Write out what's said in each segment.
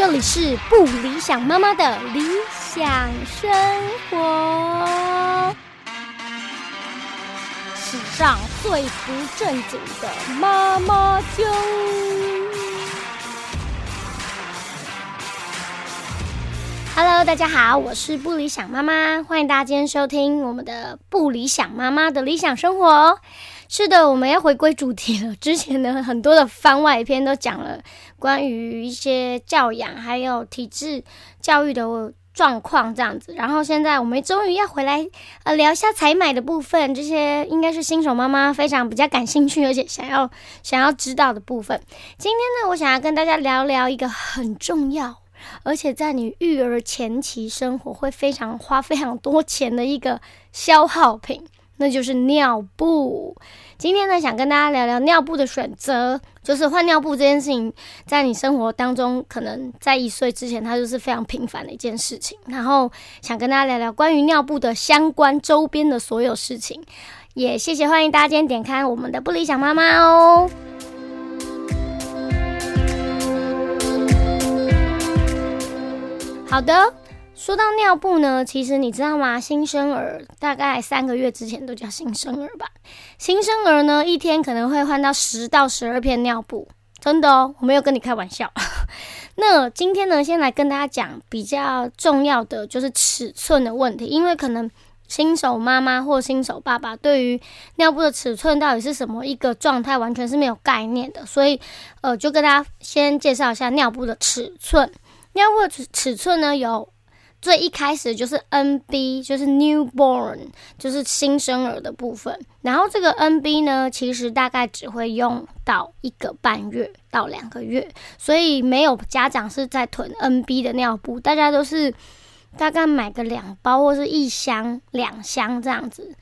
这里是不理想妈妈的理想生活，史上最不正经的妈妈就。Hello，大家好，我是不理想妈妈，欢迎大家今天收听我们的不理想妈妈的理想生活。是的，我们要回归主题了。之前呢，很多的番外篇都讲了关于一些教养还有体质教育的状况这样子。然后现在我们终于要回来呃聊一下采买的部分，这些应该是新手妈妈非常比较感兴趣而且想要想要知道的部分。今天呢，我想要跟大家聊聊一个很重要，而且在你育儿前期生活会非常花非常多钱的一个消耗品。那就是尿布。今天呢，想跟大家聊聊尿布的选择，就是换尿布这件事情，在你生活当中，可能在一岁之前，它就是非常平凡的一件事情。然后想跟大家聊聊关于尿布的相关周边的所有事情。也谢谢，欢迎大家今天点开我们的不理想妈妈哦。好的。说到尿布呢，其实你知道吗？新生儿大概三个月之前都叫新生儿吧。新生儿呢，一天可能会换到十到十二片尿布，真的哦，我没有跟你开玩笑。那今天呢，先来跟大家讲比较重要的，就是尺寸的问题，因为可能新手妈妈或新手爸爸对于尿布的尺寸到底是什么一个状态，完全是没有概念的，所以呃，就跟大家先介绍一下尿布的尺寸。尿布的尺尺寸呢有。最一开始就是 NB，就是 newborn，就是新生儿的部分。然后这个 NB 呢，其实大概只会用到一个半月到两个月，所以没有家长是在囤 NB 的尿布，大家都是大概买个两包或是一箱、两箱这样子。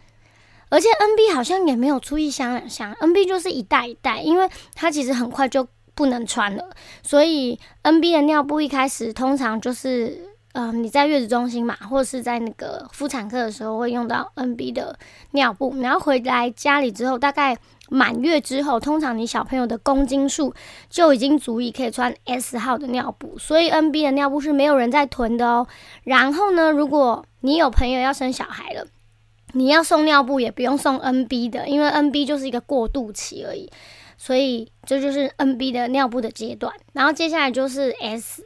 而且 NB 好像也没有出一箱两箱，NB 就是一袋一袋，因为它其实很快就不能穿了，所以 NB 的尿布一开始通常就是。嗯，你在月子中心嘛，或者是在那个妇产科的时候会用到 NB 的尿布，然后回来家里之后，大概满月之后，通常你小朋友的公斤数就已经足以可以穿 S 号的尿布，所以 NB 的尿布是没有人在囤的哦。然后呢，如果你有朋友要生小孩了，你要送尿布也不用送 NB 的，因为 NB 就是一个过渡期而已，所以这就是 NB 的尿布的阶段。然后接下来就是 S。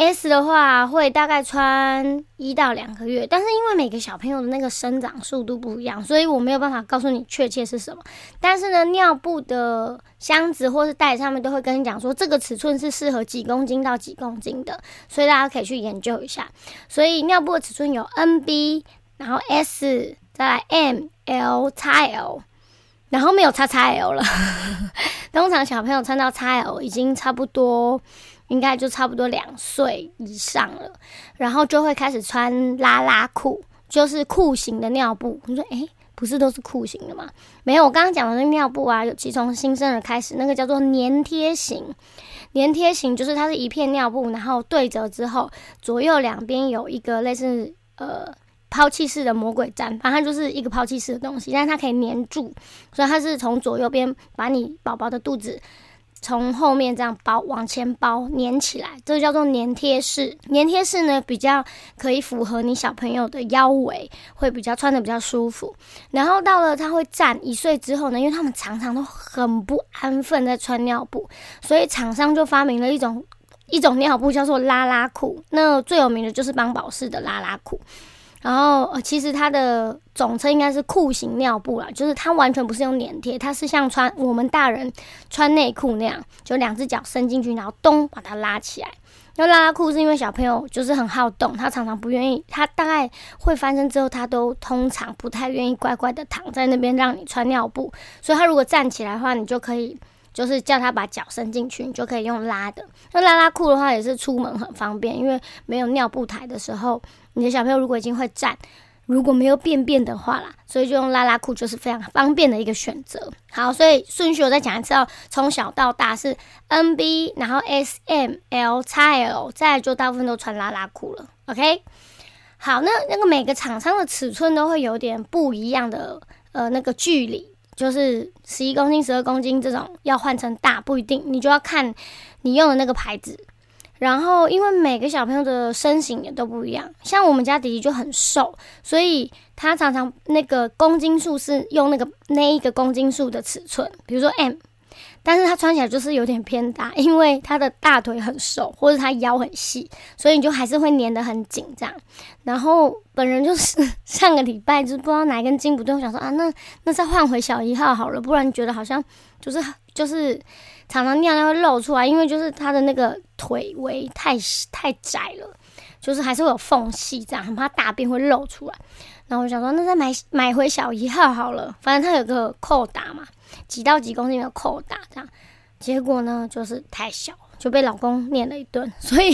S 的话会大概穿一到两个月，但是因为每个小朋友的那个生长速度不一样，所以我没有办法告诉你确切是什么。但是呢，尿布的箱子或是袋上面都会跟你讲说，这个尺寸是适合几公斤到几公斤的，所以大家可以去研究一下。所以尿布的尺寸有 NB，然后 S，再来 M、L、XL，然后没有 XXL 了。通常小朋友穿到 XL 已经差不多。应该就差不多两岁以上了，然后就会开始穿拉拉裤，就是裤型的尿布。你说，诶，不是都是裤型的吗？没有，我刚刚讲的那尿布啊，有其从新生儿开始，那个叫做粘贴型。粘贴型就是它是一片尿布，然后对折之后，左右两边有一个类似呃抛弃式的魔鬼毡，反正它就是一个抛弃式的东西，但是它可以粘住，所以它是从左右边把你宝宝的肚子。从后面这样包往前包粘起来，这个叫做粘贴式。粘贴式呢，比较可以符合你小朋友的腰围，会比较穿的比较舒服。然后到了他会站一岁之后呢，因为他们常常都很不安分在穿尿布，所以厂商就发明了一种一种尿布，叫做拉拉裤。那最有名的就是邦宝适的拉拉裤。然后，呃，其实它的总称应该是裤型尿布啦，就是它完全不是用粘贴，它是像穿我们大人穿内裤那样，就两只脚伸进去，然后咚把它拉起来。因为拉拉裤是因为小朋友就是很好动，他常常不愿意，他大概会翻身之后，他都通常不太愿意乖乖的躺在那边让你穿尿布，所以他如果站起来的话，你就可以。就是叫他把脚伸进去，你就可以用拉的。那拉拉裤的话，也是出门很方便，因为没有尿布台的时候，你的小朋友如果已经会站，如果没有便便的话啦，所以就用拉拉裤就是非常方便的一个选择。好，所以顺序我再讲一次哦，从小到大是 N B，然后 S M L X L，再就大部分都穿拉拉裤了。OK，好，那那个每个厂商的尺寸都会有点不一样的呃那个距离。就是十一公斤、十二公斤这种要换成大不一定，你就要看你用的那个牌子。然后因为每个小朋友的身形也都不一样，像我们家弟弟就很瘦，所以他常常那个公斤数是用那个那一个公斤数的尺寸，比如说 M。但是他穿起来就是有点偏大，因为他的大腿很瘦，或者他腰很细，所以你就还是会粘得很紧这样。然后本人就是上个礼拜就不知道哪根筋不对，我想说啊，那那再换回小一号好了，不然觉得好像就是就是常常尿尿会露出来，因为就是他的那个腿围太太窄了，就是还是会有缝隙这样，很怕大便会露出来。然后我想说，那再买买回小一号好了，反正它有个扣打嘛。几到几公斤的扣打这样，结果呢就是太小，就被老公念了一顿，所以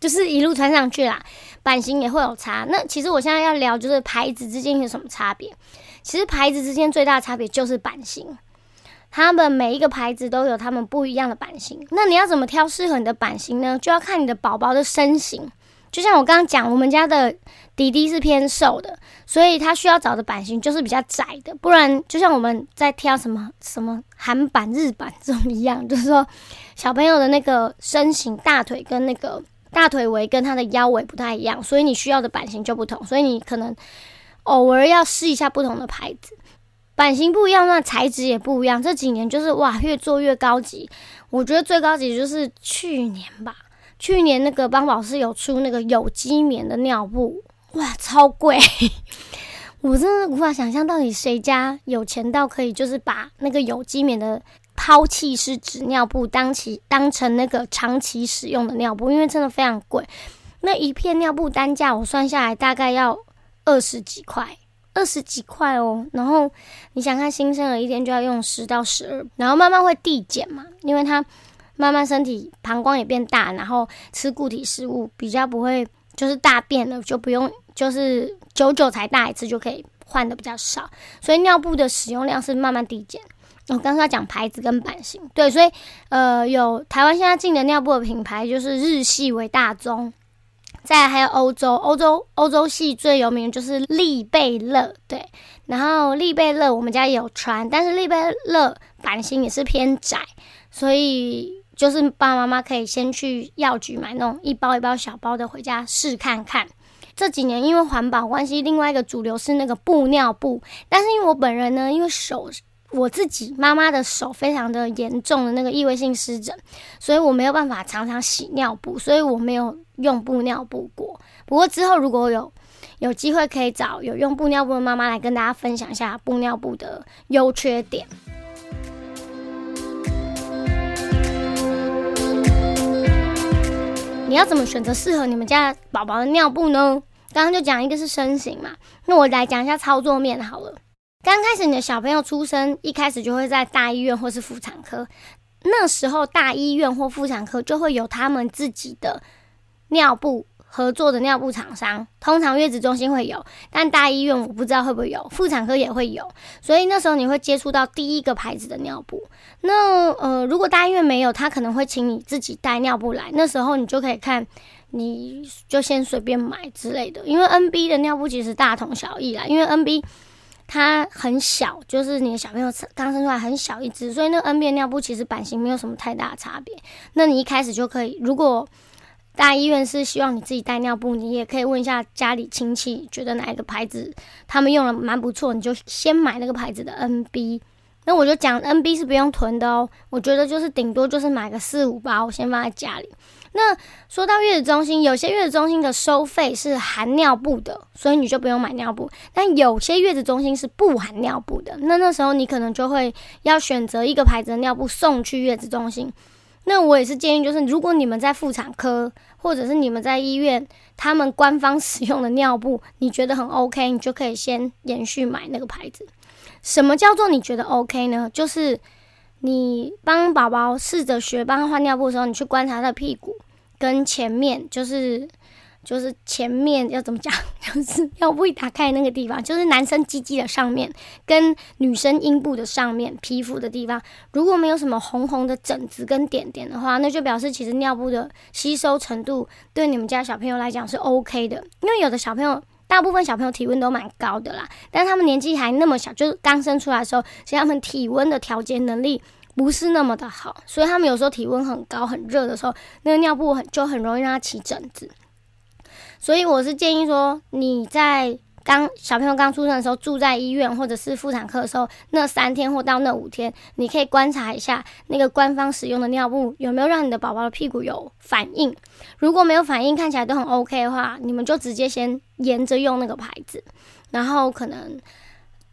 就是一路穿上去啦。版型也会有差。那其实我现在要聊就是牌子之间有什么差别？其实牌子之间最大的差别就是版型，他们每一个牌子都有他们不一样的版型。那你要怎么挑适合你的版型呢？就要看你的宝宝的身形。就像我刚刚讲，我们家的弟弟是偏瘦的，所以他需要找的版型就是比较窄的，不然就像我们在挑什么什么韩版、日版这种一样，就是说小朋友的那个身形、大腿跟那个大腿围跟他的腰围不太一样，所以你需要的版型就不同，所以你可能偶尔要试一下不同的牌子，版型不一样，那材质也不一样。这几年就是哇，越做越高级，我觉得最高级就是去年吧。去年那个邦宝适有出那个有机棉的尿布，哇，超贵！我真的无法想象到底谁家有钱到可以就是把那个有机棉的抛弃式纸尿布当其当成那个长期使用的尿布，因为真的非常贵。那一片尿布单价我算下来大概要二十几块，二十几块哦。然后你想看新生儿一天就要用十到十二，然后慢慢会递减嘛，因为它。慢慢身体膀胱也变大，然后吃固体食物比较不会，就是大便了就不用，就是久久才大一次就可以换的比较少，所以尿布的使用量是慢慢递减。我刚刚讲牌子跟版型，对，所以呃有台湾现在进的尿布的品牌就是日系为大宗，再还有欧洲，欧洲欧洲系最有名的就是利贝乐，对，然后利贝乐我们家也有穿，但是利贝乐版型也是偏窄，所以。就是爸爸妈妈可以先去药局买那种一包一包小包的回家试看看。这几年因为环保关系，另外一个主流是那个布尿布。但是因为我本人呢，因为手我自己妈妈的手非常的严重的那个异位性湿疹，所以我没有办法常常洗尿布，所以我没有用布尿布过。不过之后如果有有机会，可以找有用布尿布的妈妈来跟大家分享一下布尿布的优缺点。你要怎么选择适合你们家宝宝的尿布呢？刚刚就讲一个是身形嘛，那我来讲一下操作面好了。刚开始你的小朋友出生，一开始就会在大医院或是妇产科，那时候大医院或妇产科就会有他们自己的尿布。合作的尿布厂商，通常月子中心会有，但大医院我不知道会不会有，妇产科也会有，所以那时候你会接触到第一个牌子的尿布。那呃，如果大医院没有，他可能会请你自己带尿布来，那时候你就可以看，你就先随便买之类的。因为 NB 的尿布其实大同小异啦，因为 NB 它很小，就是你的小朋友刚生出来很小一只，所以那 NB 尿布其实版型没有什么太大的差别。那你一开始就可以，如果大医院是希望你自己带尿布，你也可以问一下家里亲戚，觉得哪一个牌子他们用的蛮不错，你就先买那个牌子的 NB。那我就讲 NB 是不用囤的哦，我觉得就是顶多就是买个四五包，先放在家里。那说到月子中心，有些月子中心的收费是含尿布的，所以你就不用买尿布。但有些月子中心是不含尿布的，那那时候你可能就会要选择一个牌子的尿布送去月子中心。那我也是建议，就是如果你们在妇产科，或者是你们在医院，他们官方使用的尿布，你觉得很 OK，你就可以先延续买那个牌子。什么叫做你觉得 OK 呢？就是你帮宝宝试着学帮他换尿布的时候，你去观察他的屁股跟前面，就是。就是前面要怎么讲，就是尿布一打开那个地方，就是男生鸡鸡的上面跟女生阴部的上面皮肤的地方，如果没有什么红红的疹子跟点点的话，那就表示其实尿布的吸收程度对你们家小朋友来讲是 OK 的。因为有的小朋友，大部分小朋友体温都蛮高的啦，但他们年纪还那么小，就是刚生出来的时候，其实他们体温的调节能力不是那么的好，所以他们有时候体温很高、很热的时候，那个尿布很就很容易让他起疹子。所以我是建议说，你在刚小朋友刚出生的时候住在医院或者是妇产科的时候，那三天或到那五天，你可以观察一下那个官方使用的尿布有没有让你的宝宝的屁股有反应。如果没有反应，看起来都很 OK 的话，你们就直接先沿着用那个牌子，然后可能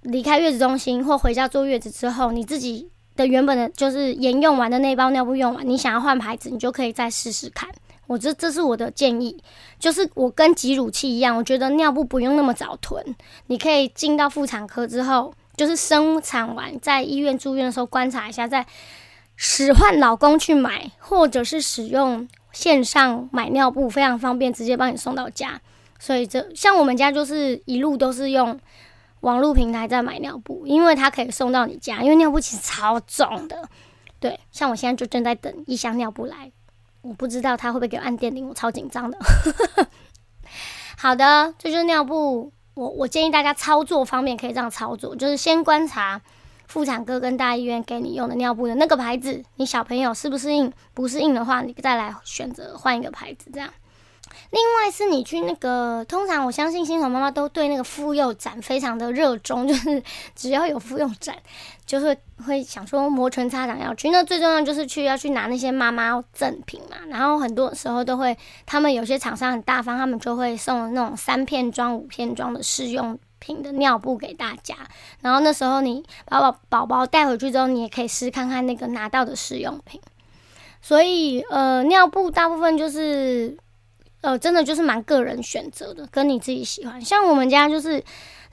离开月子中心或回家坐月子之后，你自己的原本的就是沿用完的那包尿布用完，你想要换牌子，你就可以再试试看。我这这是我的建议，就是我跟挤乳器一样，我觉得尿布不用那么早囤，你可以进到妇产科之后，就是生产完在医院住院的时候观察一下，再使唤老公去买，或者是使用线上买尿布，非常方便，直接帮你送到家。所以这像我们家就是一路都是用网络平台在买尿布，因为它可以送到你家，因为尿布其实超重的。对，像我现在就正在等一箱尿布来。我不知道他会不会给我按电铃，我超紧张的。好的，这就是尿布。我我建议大家操作方面可以这样操作，就是先观察妇产科跟大医院给你用的尿布的那个牌子，你小朋友适不适应？不适应的话，你再来选择换一个牌子，这样。另外是你去那个，通常我相信新手妈妈都对那个妇幼展非常的热衷，就是 只要有妇幼展，就是会想说摩拳擦掌要去。那最重要就是去要去拿那些妈妈赠品嘛。然后很多时候都会，他们有些厂商很大方，他们就会送那种三片装、五片装的试用品的尿布给大家。然后那时候你把宝宝宝带回去之后，你也可以试看看那个拿到的试用品。所以呃，尿布大部分就是。呃，真的就是蛮个人选择的，跟你自己喜欢。像我们家就是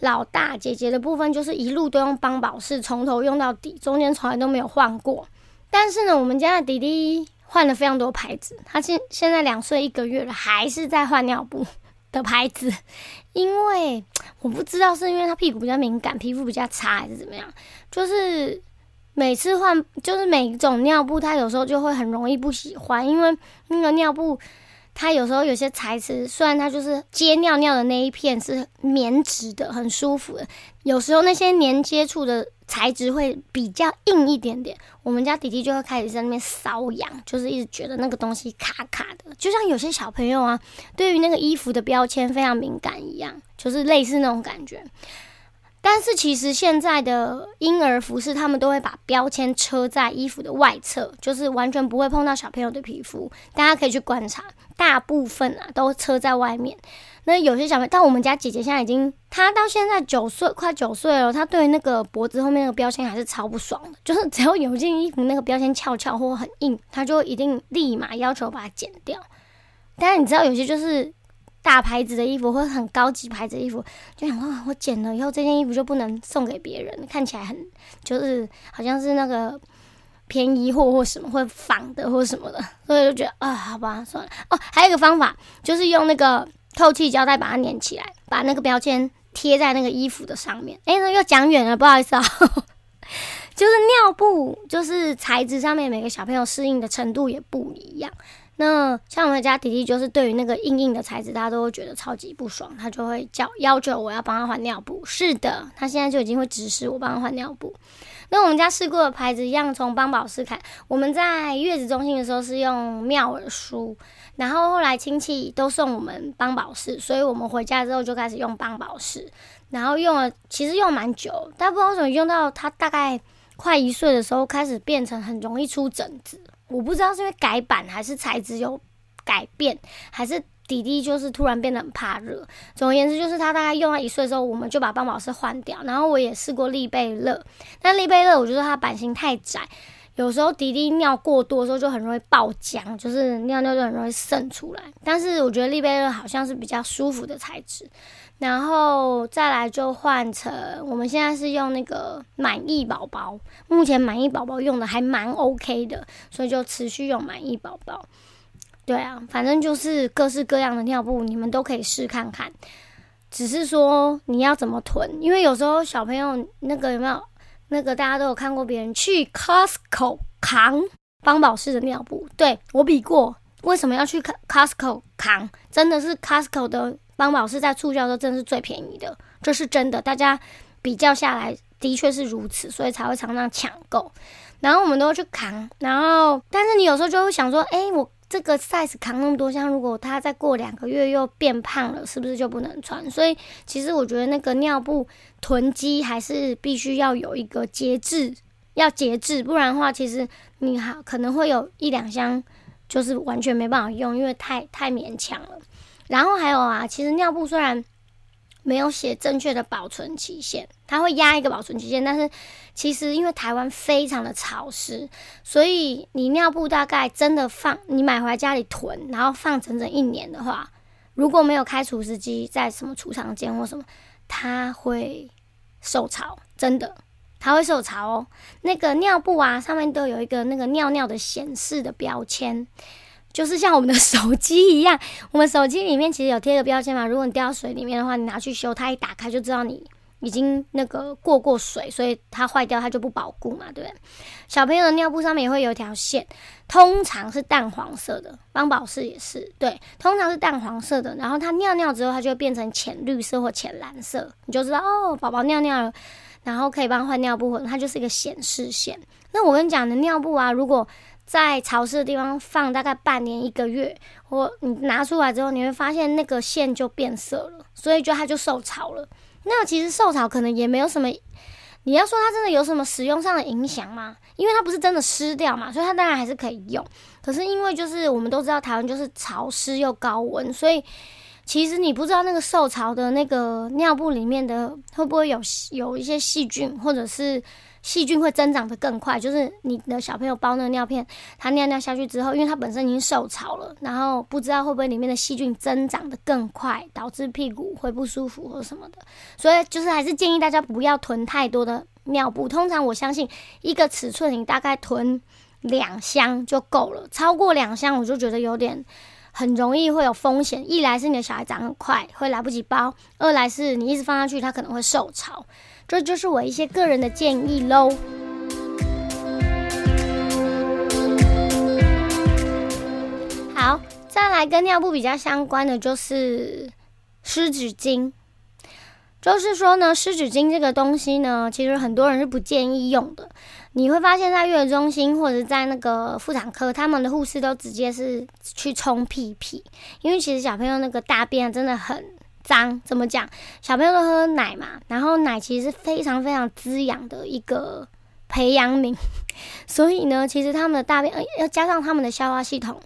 老大姐姐的部分，就是一路都用邦宝适，从头用到底，中间从来都没有换过。但是呢，我们家的弟弟换了非常多牌子，他现现在两岁一个月了，还是在换尿布的牌子。因为我不知道是因为他屁股比较敏感，皮肤比较差，还是怎么样，就是每次换，就是每种尿布，他有时候就会很容易不喜欢，因为那个尿布。它有时候有些材质，虽然它就是接尿尿的那一片是棉质的，很舒服的，有时候那些黏接触的材质会比较硬一点点。我们家弟弟就会开始在那边瘙痒，就是一直觉得那个东西卡卡的，就像有些小朋友啊，对于那个衣服的标签非常敏感一样，就是类似那种感觉。但是其实现在的婴儿服饰，他们都会把标签车在衣服的外侧，就是完全不会碰到小朋友的皮肤。大家可以去观察，大部分啊都车在外面。那有些小朋友，但我们家姐姐现在已经，她到现在九岁，快九岁了，她对那个脖子后面那个标签还是超不爽的。就是只要有件衣服那个标签翘翘或很硬，她就一定立马要求把它剪掉。但是你知道，有些就是。大牌子的衣服或者很高级牌子的衣服，就想哇，我剪了以后这件衣服就不能送给别人，看起来很就是好像是那个便宜货或什么会仿的或什么的，所以就觉得啊，好吧，算了。哦，还有一个方法就是用那个透气胶带把它粘起来，把那个标签贴在那个衣服的上面。哎，那又讲远了，不好意思啊。就是尿布，就是材质上面每个小朋友适应的程度也不一样。那像我们家弟弟，就是对于那个硬硬的材质，他都会觉得超级不爽，他就会叫要求我要帮他换尿布。是的，他现在就已经会指使我帮他换尿布。那我们家试过的牌子一样，从邦宝适看，我们在月子中心的时候是用妙尔舒，然后后来亲戚都送我们邦宝适，所以我们回家之后就开始用邦宝适，然后用了其实用蛮久，但不知道为什么用到他大概快一岁的时候，开始变成很容易出疹子。我不知道是因为改版还是材质有改变，还是弟弟就是突然变得很怕热。总而言之，就是他大概用到一岁的时候，我们就把邦宝适换掉。然后我也试过利贝乐，但利贝乐我觉得它版型太窄，有时候弟弟尿过多的时候就很容易爆浆，就是尿尿就很容易渗出来。但是我觉得利贝乐好像是比较舒服的材质。然后再来就换成，我们现在是用那个满意宝宝，目前满意宝宝用的还蛮 OK 的，所以就持续用满意宝宝。对啊，反正就是各式各样的尿布，你们都可以试看看。只是说你要怎么囤，因为有时候小朋友那个有没有那个大家都有看过别人去 Costco 扛邦宝适的尿布，对我比过，为什么要去 Costco 扛？真的是 Costco 的。邦宝适在促销的时候真的是最便宜的，这是真的。大家比较下来的确是如此，所以才会常常抢购。然后我们都去扛，然后但是你有时候就会想说，哎，我这个 size 扛那么多箱，如果它再过两个月又变胖了，是不是就不能穿？所以其实我觉得那个尿布囤积还是必须要有一个节制，要节制，不然的话，其实你好可能会有一两箱就是完全没办法用，因为太太勉强了。然后还有啊，其实尿布虽然没有写正确的保存期限，它会压一个保存期限，但是其实因为台湾非常的潮湿，所以你尿布大概真的放你买回家里囤，然后放整整一年的话，如果没有开除湿机，在什么储藏间或什么，它会受潮，真的，它会受潮哦。那个尿布啊，上面都有一个那个尿尿的显示的标签。就是像我们的手机一样，我们手机里面其实有贴个标签嘛。如果你掉到水里面的话，你拿去修，它一打开就知道你已经那个过过水，所以它坏掉它就不保固嘛，对不对？小朋友的尿布上面也会有一条线，通常是淡黄色的，邦宝适也是，对，通常是淡黄色的。然后它尿尿之后，它就会变成浅绿色或浅蓝色，你就知道哦，宝宝尿尿了，然后可以帮换尿布，它就是一个显示线。那我跟你讲的尿布啊，如果在潮湿的地方放大概半年一个月，或你拿出来之后，你会发现那个线就变色了，所以就它就受潮了。那其实受潮可能也没有什么，你要说它真的有什么使用上的影响吗？因为它不是真的湿掉嘛，所以它当然还是可以用。可是因为就是我们都知道台湾就是潮湿又高温，所以其实你不知道那个受潮的那个尿布里面的会不会有有一些细菌，或者是。细菌会增长的更快，就是你的小朋友包那个尿片，他尿尿下去之后，因为他本身已经受潮了，然后不知道会不会里面的细菌增长的更快，导致屁股会不舒服或什么的。所以就是还是建议大家不要囤太多的尿布。通常我相信一个尺寸你大概囤两箱就够了，超过两箱我就觉得有点很容易会有风险。一来是你的小孩长很快会来不及包，二来是你一直放下去他可能会受潮。这就是我一些个人的建议喽。好，再来跟尿布比较相关的就是湿纸巾。就是说呢，湿纸巾这个东西呢，其实很多人是不建议用的。你会发现在月子中心或者在那个妇产科，他们的护士都直接是去冲屁屁，因为其实小朋友那个大便真的很。脏怎么讲？小朋友都喝奶嘛，然后奶其实是非常非常滋养的一个培养皿，所以呢，其实他们的大便要加上他们的消化系统。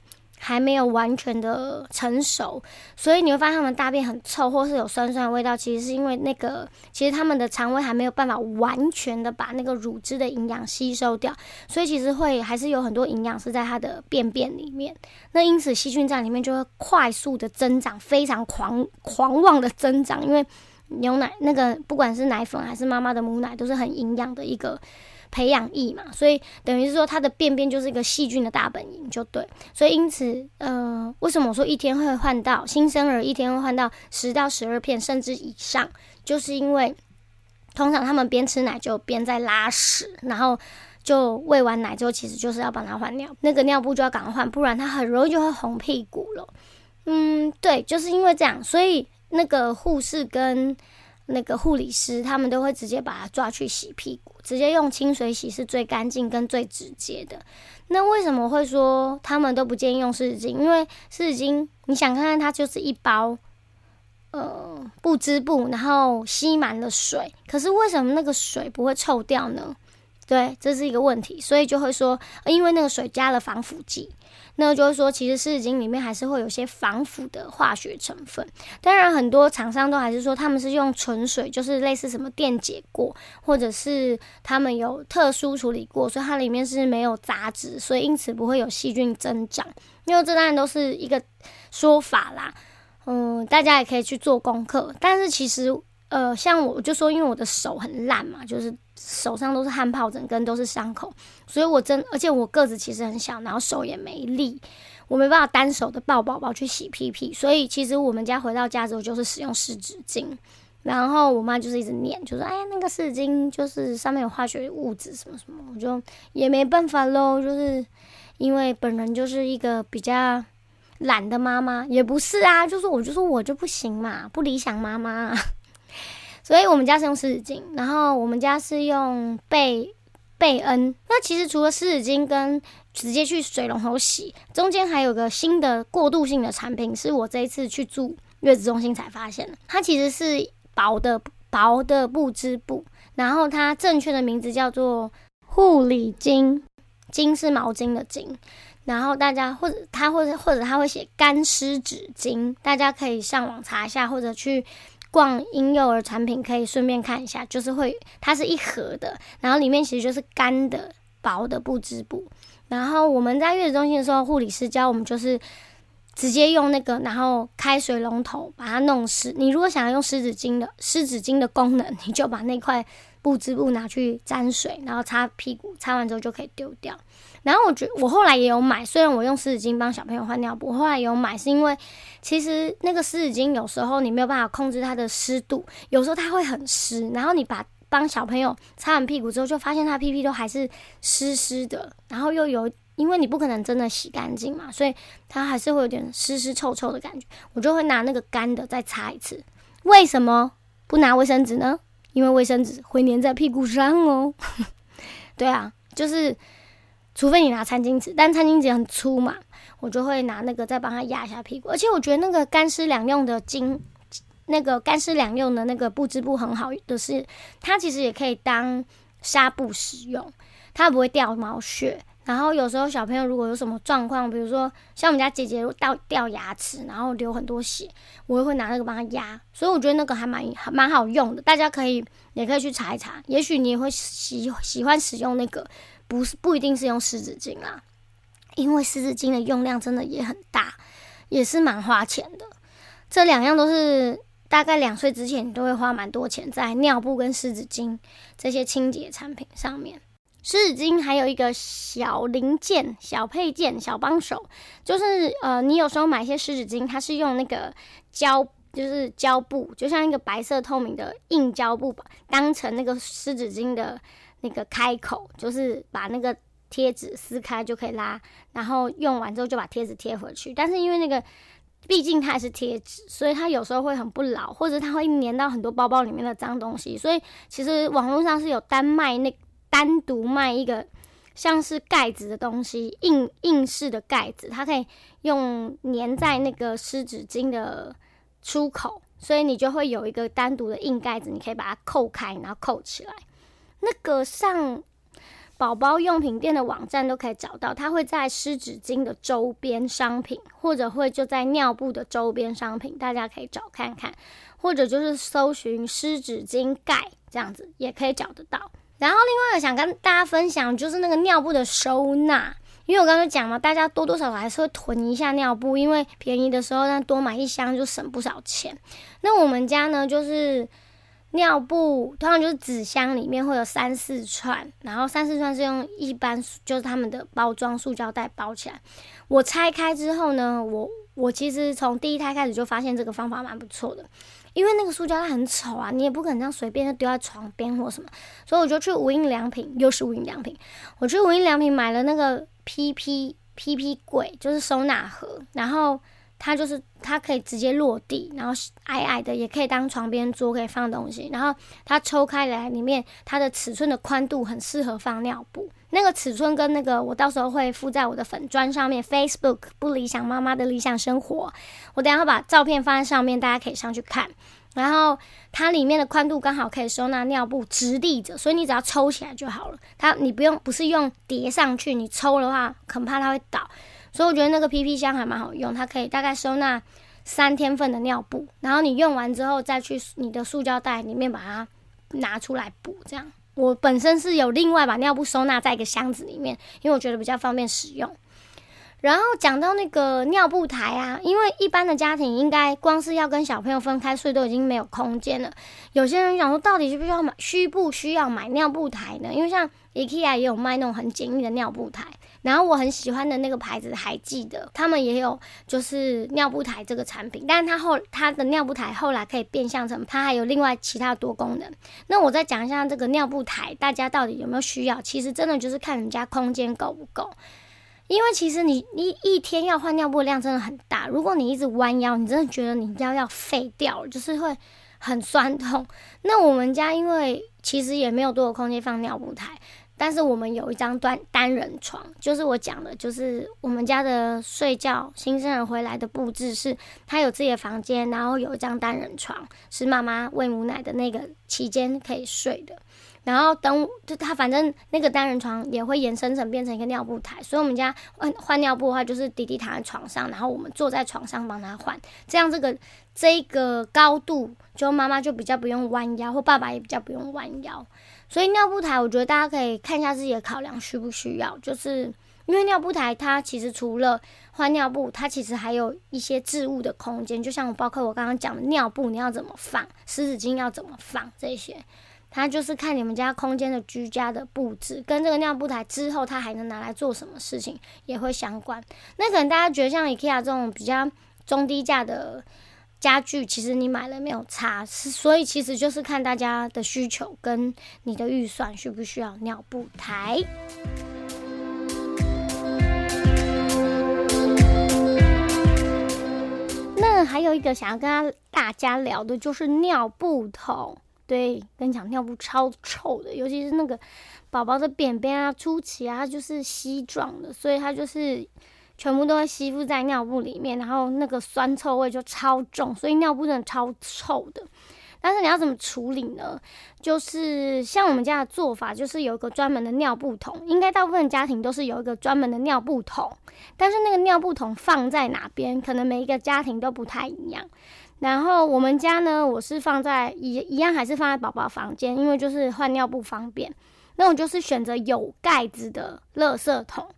还没有完全的成熟，所以你会发现他们大便很臭，或是有酸酸的味道。其实是因为那个，其实他们的肠胃还没有办法完全的把那个乳汁的营养吸收掉，所以其实会还是有很多营养是在它的便便里面。那因此细菌在里面就会快速的增长，非常狂狂妄的增长。因为牛奶那个不管是奶粉还是妈妈的母奶，都是很营养的一个。培养液嘛，所以等于是说它的便便就是一个细菌的大本营，就对。所以因此，呃，为什么我说一天会换到新生儿一天会换到十到十二片甚至以上，就是因为通常他们边吃奶就边在拉屎，然后就喂完奶之后，其实就是要帮他换尿，那个尿布就要赶快换，不然他很容易就会红屁股了。嗯，对，就是因为这样，所以那个护士跟。那个护理师他们都会直接把他抓去洗屁股，直接用清水洗是最干净跟最直接的。那为什么会说他们都不建议用湿纸巾？因为湿纸巾你想看看它就是一包，呃，不织布，然后吸满了水，可是为什么那个水不会臭掉呢？对，这是一个问题，所以就会说，因为那个水加了防腐剂。那就是说，其实湿纸巾里面还是会有些防腐的化学成分。当然，很多厂商都还是说他们是用纯水，就是类似什么电解过，或者是他们有特殊处理过，所以它里面是没有杂质，所以因此不会有细菌增长。因为这当然都是一个说法啦，嗯，大家也可以去做功课。但是其实，呃，像我就说，因为我的手很烂嘛，就是。手上都是汗疱疹，跟都是伤口，所以我真，而且我个子其实很小，然后手也没力，我没办法单手的抱宝宝去洗屁屁，所以其实我们家回到家之后就是使用湿纸巾，然后我妈就是一直念，就说哎呀那个湿纸巾就是上面有化学物质什么什么，我就也没办法喽，就是因为本人就是一个比较懒的妈妈，也不是啊，就是我就说我就不行嘛，不理想妈妈。所以我们家是用湿纸巾，然后我们家是用贝贝恩。那其实除了湿纸巾跟直接去水龙头洗，中间还有个新的过渡性的产品，是我这一次去住月子中心才发现的。它其实是薄的薄的布织布，然后它正确的名字叫做护理巾，巾是毛巾的巾。然后大家或者他或者或者他会写干湿纸巾，大家可以上网查一下，或者去逛婴幼儿产品，可以顺便看一下，就是会它是一盒的，然后里面其实就是干的薄的布织布。然后我们在月子中心的时候，护理师教我们就是直接用那个，然后开水龙头把它弄湿。你如果想要用湿纸巾的湿纸巾的功能，你就把那块布织布拿去沾水，然后擦屁股，擦完之后就可以丢掉。然后我觉我后来也有买，虽然我用湿纸巾帮小朋友换尿布，我后来有买是因为其实那个湿纸巾有时候你没有办法控制它的湿度，有时候它会很湿，然后你把帮小朋友擦完屁股之后，就发现他屁屁都还是湿湿的，然后又有因为你不可能真的洗干净嘛，所以它还是会有点湿湿臭臭的感觉，我就会拿那个干的再擦一次。为什么不拿卫生纸呢？因为卫生纸会粘在屁股上哦。对啊，就是。除非你拿餐巾纸，但餐巾纸很粗嘛，我就会拿那个再帮它压一下屁股。而且我觉得那个干湿两用的巾，那个干湿两用的那个布织布很好的是，它其实也可以当纱布使用，它不会掉毛屑。然后有时候小朋友如果有什么状况，比如说像我们家姐姐掉掉牙齿，然后流很多血，我也会拿那个帮他压。所以我觉得那个还蛮蛮好用的，大家可以也可以去查一查，也许你也会喜喜欢使用那个。不是不一定是用湿纸巾啦，因为湿纸巾的用量真的也很大，也是蛮花钱的。这两样都是大概两岁之前你都会花蛮多钱在尿布跟湿纸巾这些清洁产品上面。湿纸巾还有一个小零件、小配件、小帮手，就是呃，你有时候买一些湿纸巾，它是用那个胶，就是胶布，就像一个白色透明的硬胶布吧，当成那个湿纸巾的。那个开口就是把那个贴纸撕开就可以拉，然后用完之后就把贴纸贴回去。但是因为那个毕竟它是贴纸，所以它有时候会很不牢，或者它会粘到很多包包里面的脏东西。所以其实网络上是有单卖那单独卖一个像是盖子的东西，硬硬式的盖子，它可以用粘在那个湿纸巾的出口，所以你就会有一个单独的硬盖子，你可以把它扣开，然后扣起来。那个上宝宝用品店的网站都可以找到，它会在湿纸巾的周边商品，或者会就在尿布的周边商品，大家可以找看看，或者就是搜寻湿纸巾盖这样子也可以找得到。然后另外想跟大家分享就是那个尿布的收纳，因为我刚刚讲嘛，大家多多少少还是会囤一下尿布，因为便宜的时候那多买一箱就省不少钱。那我们家呢就是。尿布通常就是纸箱里面会有三四串，然后三四串是用一般就是他们的包装塑胶袋包起来。我拆开之后呢，我我其实从第一胎开始就发现这个方法蛮不错的，因为那个塑胶它很丑啊，你也不可能这样随便就丢在床边或什么，所以我就去无印良品，又是无印良品，我去无印良品买了那个 PP PP 柜，就是收纳盒，然后。它就是它可以直接落地，然后矮矮的也可以当床边桌，可以放东西。然后它抽开来，里面它的尺寸的宽度很适合放尿布。那个尺寸跟那个我到时候会附在我的粉砖上面，Facebook 不理想妈妈的理想生活。我等下会把照片放在上面，大家可以上去看。然后它里面的宽度刚好可以收纳尿布，直立着，所以你只要抽起来就好了。它你不用不是用叠上去，你抽的话很怕它会倒。所以我觉得那个 PP 箱还蛮好用，它可以大概收纳三天份的尿布，然后你用完之后再去你的塑胶袋里面把它拿出来补。这样，我本身是有另外把尿布收纳在一个箱子里面，因为我觉得比较方便使用。然后讲到那个尿布台啊，因为一般的家庭应该光是要跟小朋友分开睡都已经没有空间了。有些人想说，到底需不需要买，需不需要买尿布台呢？因为像 IKEA 也有卖那种很简易的尿布台。然后我很喜欢的那个牌子还记得，他们也有就是尿布台这个产品，但是它后它的尿布台后来可以变相成，它还有另外其他多功能。那我再讲一下这个尿布台，大家到底有没有需要？其实真的就是看人家空间够不够，因为其实你你一天要换尿布量真的很大，如果你一直弯腰，你真的觉得你腰要废掉了，就是会很酸痛。那我们家因为其实也没有多的空间放尿布台。但是我们有一张单单人床，就是我讲的，就是我们家的睡觉新生儿回来的布置是，他有自己的房间，然后有一张单人床，是妈妈喂母奶的那个期间可以睡的。然后等就他反正那个单人床也会延伸成变成一个尿布台，所以我们家换换尿布的话，就是弟弟躺在床上，然后我们坐在床上帮他换，这样这个这个高度，就妈妈就比较不用弯腰，或爸爸也比较不用弯腰。所以尿布台，我觉得大家可以看一下自己的考量需不需要，就是因为尿布台它其实除了换尿布，它其实还有一些置物的空间，就像包括我刚刚讲的尿布你要怎么放，湿纸巾要怎么放这些。它就是看你们家空间的居家的布置，跟这个尿布台之后它还能拿来做什么事情也会相关。那可能大家觉得像 IKEA 这种比较中低价的家具，其实你买了没有差，所以其实就是看大家的需求跟你的预算需不需要尿布台。那还有一个想要跟大家聊的就是尿布桶。对，跟你讲，尿布超臭的，尤其是那个宝宝的便便啊、初期啊，它就是稀状的，所以它就是全部都会吸附在尿布里面，然后那个酸臭味就超重，所以尿布真的超臭的。但是你要怎么处理呢？就是像我们家的做法，就是有一个专门的尿布桶，应该大部分家庭都是有一个专门的尿布桶，但是那个尿布桶放在哪边，可能每一个家庭都不太一样。然后我们家呢，我是放在一一样，还是放在宝宝房间，因为就是换尿布方便。那我就是选择有盖子的垃圾桶。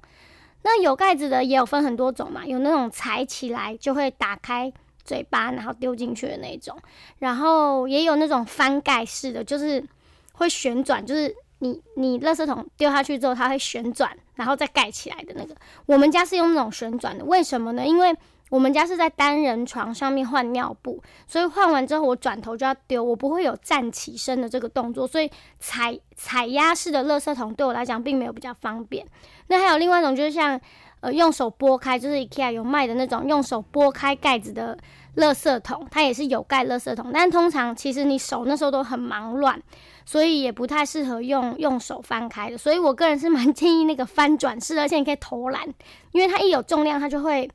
那有盖子的也有分很多种嘛，有那种踩起来就会打开嘴巴，然后丢进去的那种。然后也有那种翻盖式的，就是会旋转，就是你你垃圾桶丢下去之后，它会旋转，然后再盖起来的那个。我们家是用那种旋转的，为什么呢？因为我们家是在单人床上面换尿布，所以换完之后我转头就要丢，我不会有站起身的这个动作，所以踩踩压式的垃圾桶对我来讲并没有比较方便。那还有另外一种就是像呃用手拨开，就是 IKEA 有卖的那种用手拨开盖子的垃圾桶，它也是有盖垃圾桶，但通常其实你手那时候都很忙乱，所以也不太适合用用手翻开的。所以我个人是蛮建议那个翻转式，而且你可以投篮，因为它一有重量它就会。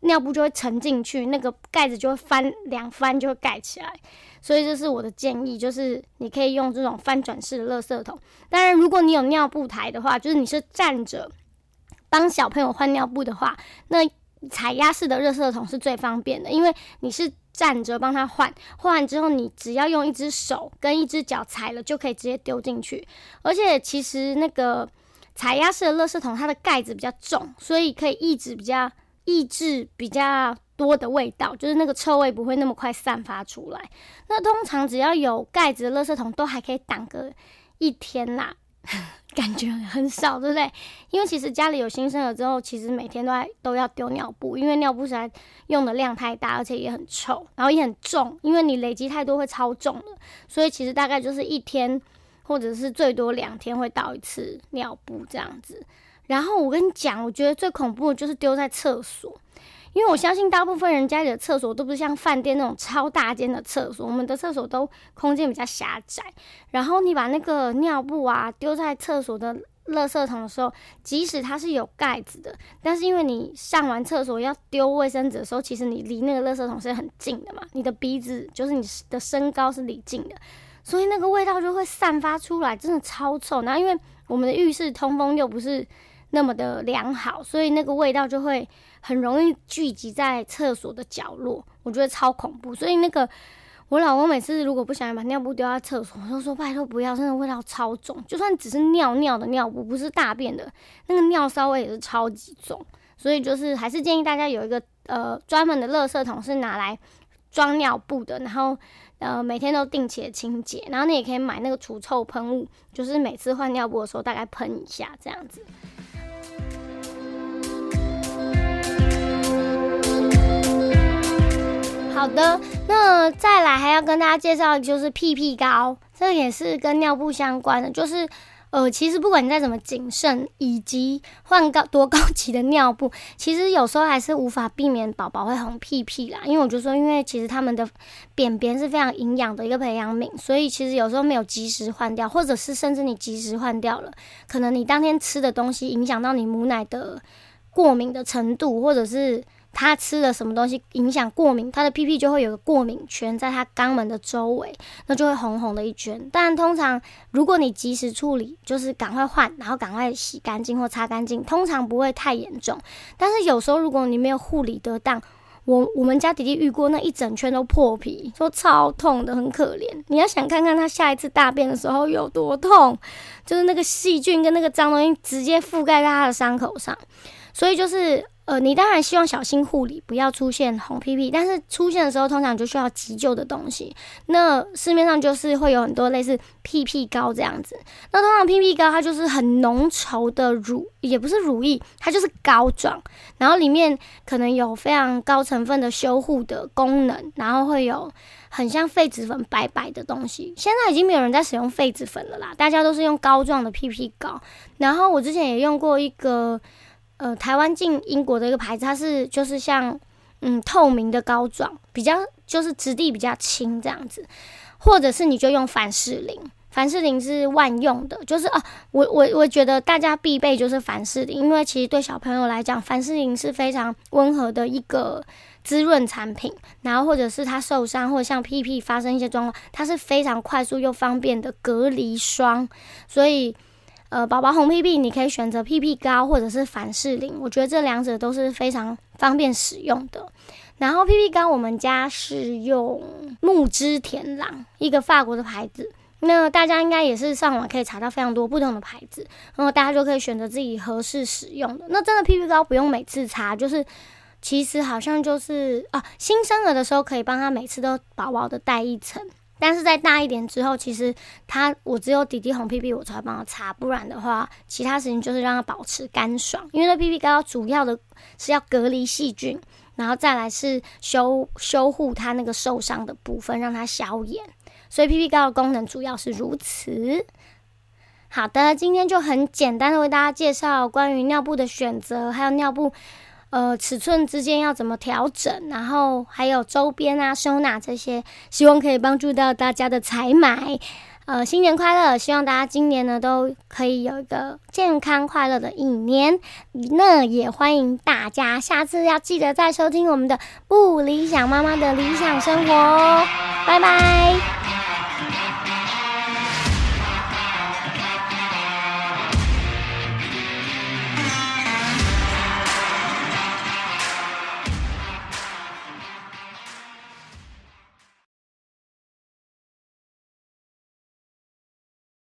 尿布就会沉进去，那个盖子就会翻两翻就会盖起来，所以这是我的建议，就是你可以用这种翻转式的垃圾桶。当然，如果你有尿布台的话，就是你是站着帮小朋友换尿布的话，那踩压式的热色桶是最方便的，因为你是站着帮他换，换完之后你只要用一只手跟一只脚踩了，就可以直接丢进去。而且其实那个踩压式的热色桶，它的盖子比较重，所以可以一直比较。抑制比较多的味道，就是那个臭味不会那么快散发出来。那通常只要有盖子的垃圾桶，都还可以挡个一天啦，感觉很少，对不对？因为其实家里有新生儿之后，其实每天都在都要丢尿布，因为尿布实在用的量太大，而且也很臭，然后也很重，因为你累积太多会超重的。所以其实大概就是一天，或者是最多两天会倒一次尿布这样子。然后我跟你讲，我觉得最恐怖的就是丢在厕所，因为我相信大部分人家里的厕所都不是像饭店那种超大间的厕所，我们的厕所都空间比较狭窄。然后你把那个尿布啊丢在厕所的垃圾桶的时候，即使它是有盖子的，但是因为你上完厕所要丢卫生纸的时候，其实你离那个垃圾桶是很近的嘛，你的鼻子就是你的身高是离近的，所以那个味道就会散发出来，真的超臭。然后因为我们的浴室通风又不是。那么的良好，所以那个味道就会很容易聚集在厕所的角落，我觉得超恐怖。所以那个我老公每次如果不想把尿布丢在厕所，我都说拜托不要，真的味道超重。就算只是尿尿的尿布，不是大便的那个尿骚味也是超级重。所以就是还是建议大家有一个呃专门的垃圾桶是拿来装尿布的，然后呃每天都定期的清洁，然后你也可以买那个除臭喷雾，就是每次换尿布的时候大概喷一下这样子。好的，那再来还要跟大家介绍就是屁屁膏，这也是跟尿布相关的，就是呃，其实不管你再怎么谨慎，以及换高多高级的尿布，其实有时候还是无法避免宝宝会红屁屁啦。因为我就说，因为其实他们的便便是非常营养的一个培养皿，所以其实有时候没有及时换掉，或者是甚至你及时换掉了，可能你当天吃的东西影响到你母奶的过敏的程度，或者是。他吃了什么东西影响过敏，他的屁屁就会有个过敏圈在他肛门的周围，那就会红红的一圈。但通常如果你及时处理，就是赶快换，然后赶快洗干净或擦干净，通常不会太严重。但是有时候如果你没有护理得当，我我们家弟弟遇过那一整圈都破皮，说超痛的，很可怜。你要想看看他下一次大便的时候有多痛，就是那个细菌跟那个脏东西直接覆盖在他的伤口上，所以就是。呃，你当然希望小心护理，不要出现红屁屁。但是出现的时候，通常就需要急救的东西。那市面上就是会有很多类似屁屁膏这样子。那通常屁屁膏它就是很浓稠的乳，也不是乳液，它就是膏状，然后里面可能有非常高成分的修护的功能，然后会有很像痱子粉白白的东西。现在已经没有人在使用痱子粉了啦，大家都是用膏状的屁屁膏。然后我之前也用过一个。呃，台湾进英国的一个牌子，它是就是像嗯透明的膏状，比较就是质地比较轻这样子，或者是你就用凡士林，凡士林是万用的，就是啊，我我我觉得大家必备就是凡士林，因为其实对小朋友来讲，凡士林是非常温和的一个滋润产品，然后或者是他受伤或者像屁屁发生一些状况，它是非常快速又方便的隔离霜，所以。呃，宝宝红屁屁，你可以选择屁屁膏或者是凡士林，我觉得这两者都是非常方便使用的。然后屁屁膏，我们家是用木之田朗，一个法国的牌子。那大家应该也是上网可以查到非常多不同的牌子，然后大家就可以选择自己合适使用的。那真的屁屁膏不用每次擦，就是其实好像就是啊，新生儿的时候可以帮他每次都薄薄的带一层。但是在大一点之后，其实他我只有弟弟红屁屁，我才会帮他擦，不然的话，其他时间就是让他保持干爽。因为那屁屁膏主要的是要隔离细菌，然后再来是修修护他那个受伤的部分，让他消炎。所以屁屁膏的功能主要是如此。好的，今天就很简单的为大家介绍关于尿布的选择，还有尿布。呃，尺寸之间要怎么调整？然后还有周边啊、收纳这些，希望可以帮助到大家的采买。呃，新年快乐！希望大家今年呢都可以有一个健康快乐的一年。那也欢迎大家下次要记得再收听我们的不理想妈妈的理想生活。拜拜。